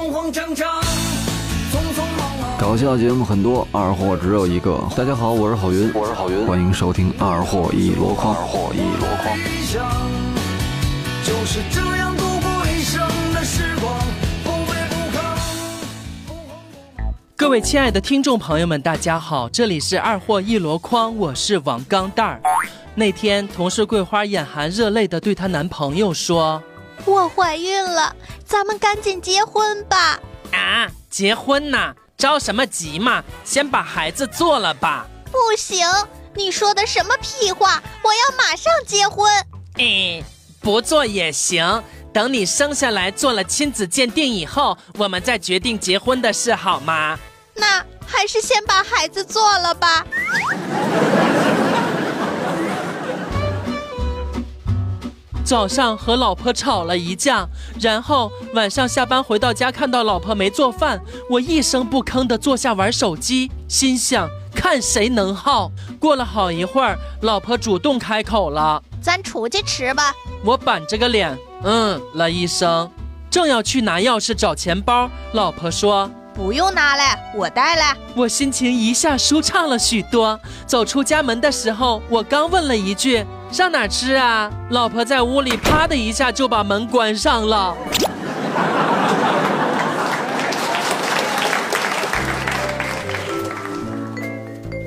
慌慌张张，匆匆忙忙。搞笑节目很多，二货只有一个。大家好，我是郝云，我是郝云，欢迎收听二货一箩筐。二货一箩筐。理想就是这样度过一生的时光，不卑不亢。各位亲爱的听众朋友们，大家好，这里是二货一箩筐，我是王钢蛋儿。那天，同事桂花眼含热泪的对她男朋友说我怀孕了，咱们赶紧结婚吧！：“啊，结婚呐？着什么急嘛？先把孩子做了吧。不行，你说的什么屁话？我要马上结婚！哎，不做也行，等你生下来做了亲子鉴定以后，我们再决定结婚的事，好吗？那还是先把孩子做了吧。早上和老婆吵了一架，然后晚上下班回到家，看到老婆没做饭，我一声不吭地坐下玩手机，心想看谁能耗。过了好一会儿，老婆主动开口了，咱出去吃吧。我板着个脸，嗯了一声，正要去拿钥匙找钱包，老婆说。不用拿了，我带了。我心情一下舒畅了许多。走出家门的时候，我刚问了一句：“上哪吃啊？”老婆在屋里啪的一下就把门关上了。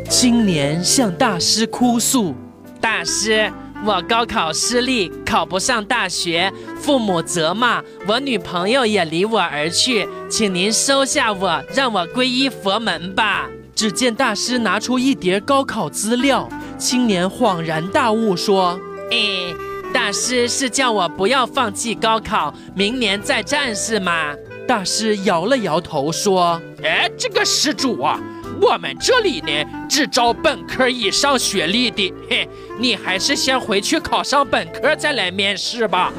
青年向大师哭诉：“大师，我高考失利，考不上大学，父母责骂，我女朋友也离我而去，请您收下我，让我皈依佛门吧。”只见大师拿出一叠高考资料，青年恍然大悟说：“哎，大师是叫我不要放弃高考，明年再战是吗？”大师摇了摇头说：“哎，这个施主啊。”我们这里呢，只招本科以上学历的。嘿，你还是先回去考上本科再来面试吧。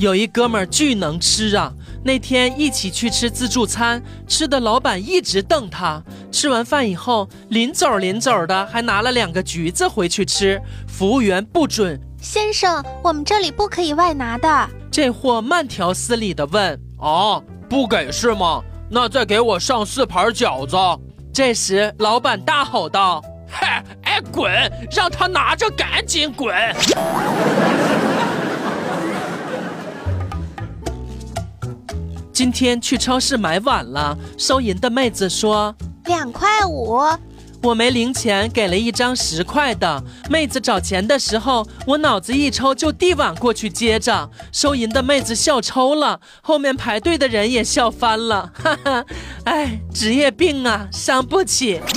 有一哥们儿巨能吃啊，那天一起去吃自助餐，吃的老板一直瞪他。吃完饭以后，临走临走的还拿了两个橘子回去吃。服务员不准，先生，我们这里不可以外拿的。这货慢条斯理的问：“啊，不给是吗？那再给我上四盘饺子。”这时，老板大吼道：“嗨，哎，滚！让他拿着，赶紧滚！” 今天去超市买碗了，收银的妹子说：“两块五。”我没零钱，给了一张十块的。妹子找钱的时候，我脑子一抽就递碗过去接着。收银的妹子笑抽了，后面排队的人也笑翻了。哈哈，哎，职业病啊，伤不起。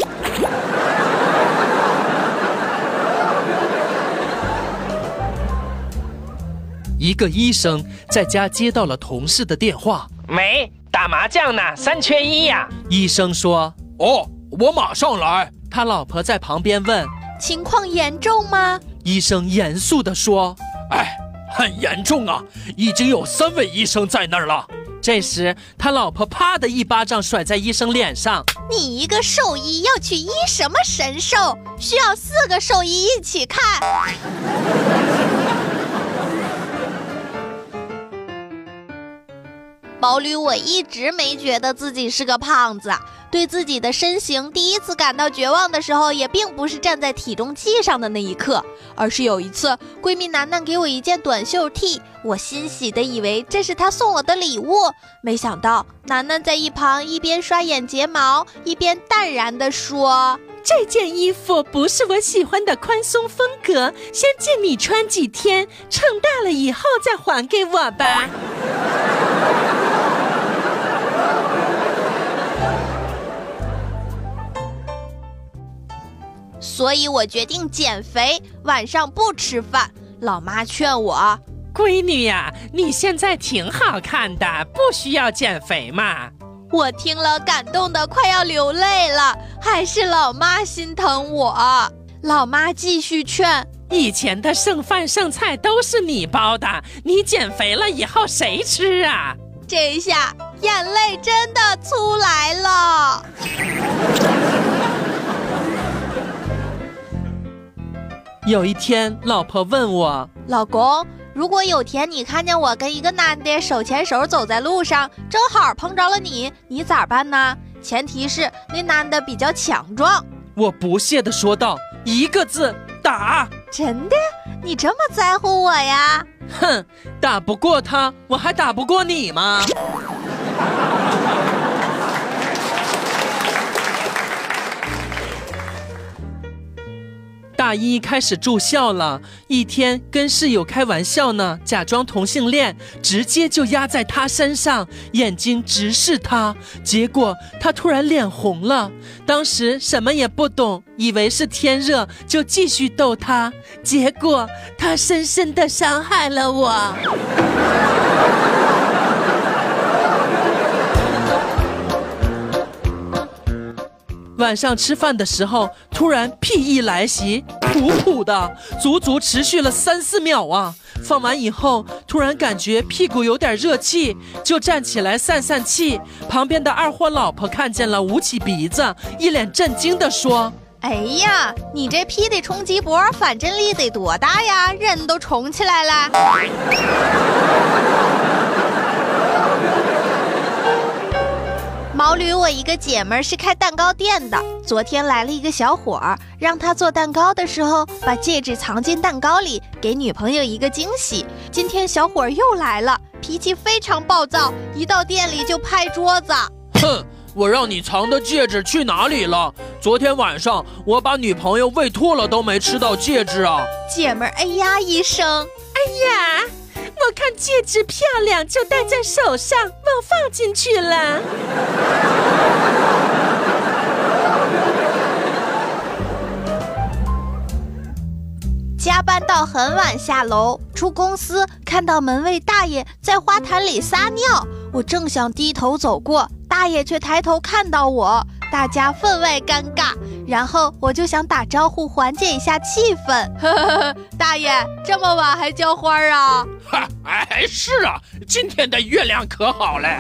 一个医生在家接到了同事的电话，喂，打麻将呢，三缺一呀。医生说：“哦。”我马上来。他老婆在旁边问：“情况严重吗？”医生严肃地说：“哎，很严重啊，已经有三位医生在那儿了。”这时，他老婆啪的一巴掌甩在医生脸上：“你一个兽医要去医什么神兽？需要四个兽医一起看。”毛驴，我一直没觉得自己是个胖子，对自己的身形第一次感到绝望的时候，也并不是站在体重计上的那一刻，而是有一次闺蜜楠楠给我一件短袖 T，我欣喜的以为这是她送我的礼物，没想到楠楠在一旁一边刷眼睫毛，一边淡然的说：“这件衣服不是我喜欢的宽松风格，先借你穿几天，撑大了以后再还给我吧。”所以我决定减肥，晚上不吃饭。老妈劝我：“闺女呀，你现在挺好看的，不需要减肥嘛。”我听了，感动的快要流泪了。还是老妈心疼我。老妈继续劝：“以前的剩饭剩菜都是你包的，你减肥了以后谁吃啊？”这下眼泪真的出来了。有一天，老婆问我老公，如果有天你看见我跟一个男的手牵手走在路上，正好碰着了你，你咋办呢？前提是那男的比较强壮。我不屑地说道：“一个字，打！真的？你这么在乎我呀？哼，打不过他，我还打不过你吗？”一开始住校了，一天跟室友开玩笑呢，假装同性恋，直接就压在他身上，眼睛直视他，结果他突然脸红了。当时什么也不懂，以为是天热，就继续逗他，结果他深深的伤害了我。晚上吃饭的时候，突然屁意来袭，噗噗的，足足持续了三四秒啊！放完以后，突然感觉屁股有点热气，就站起来散散气。旁边的二货老婆看见了，捂起鼻子，一脸震惊的说：“哎呀，你这屁的冲击波反震力得多大呀？人都冲起来了！”毛驴，我一个姐们儿是开蛋糕店的。昨天来了一个小伙儿，让他做蛋糕的时候把戒指藏进蛋糕里，给女朋友一个惊喜。今天小伙儿又来了，脾气非常暴躁，一到店里就拍桌子。哼，我让你藏的戒指去哪里了？昨天晚上我把女朋友喂吐了，都没吃到戒指啊！姐们儿，哎呀一声，哎呀。我看戒指漂亮，就戴在手上，忘放进去了。加班到很晚下楼，出公司看到门卫大爷在花坛里撒尿，我正想低头走过，大爷却抬头看到我，大家分外尴尬。然后我就想打招呼缓解一下气氛。呵呵呵，大爷这么晚还浇花啊？哎，是啊，今天的月亮可好嘞。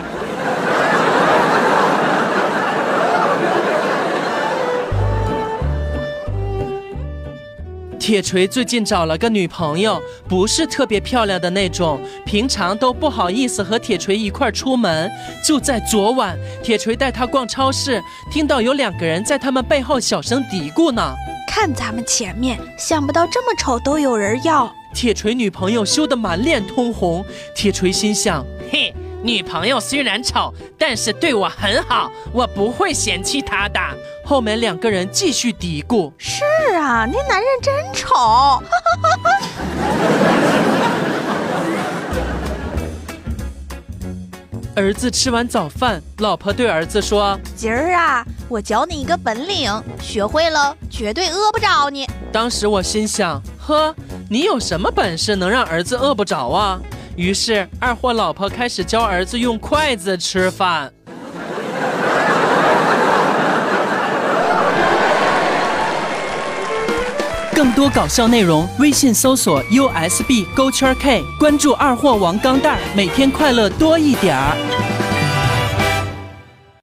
铁锤最近找了个女朋友，不是特别漂亮的那种，平常都不好意思和铁锤一块出门。就在昨晚，铁锤带他逛超市，听到有两个人在他们背后小声嘀咕呢：“看咱们前面，想不到这么丑都有人要。”铁锤女朋友羞得满脸通红，铁锤心想：“嘿。”女朋友虽然丑，但是对我很好，我不会嫌弃她的。后面两个人继续嘀咕：“是啊，那男人真丑。”儿子吃完早饭，老婆对儿子说：“今儿啊，我教你一个本领，学会了绝对饿不着你。”当时我心想：“呵，你有什么本事能让儿子饿不着啊？”于是，二货老婆开始教儿子用筷子吃饭。更多搞笑内容，微信搜索 USB 勾圈 K，关注二货王钢蛋儿，每天快乐多一点儿。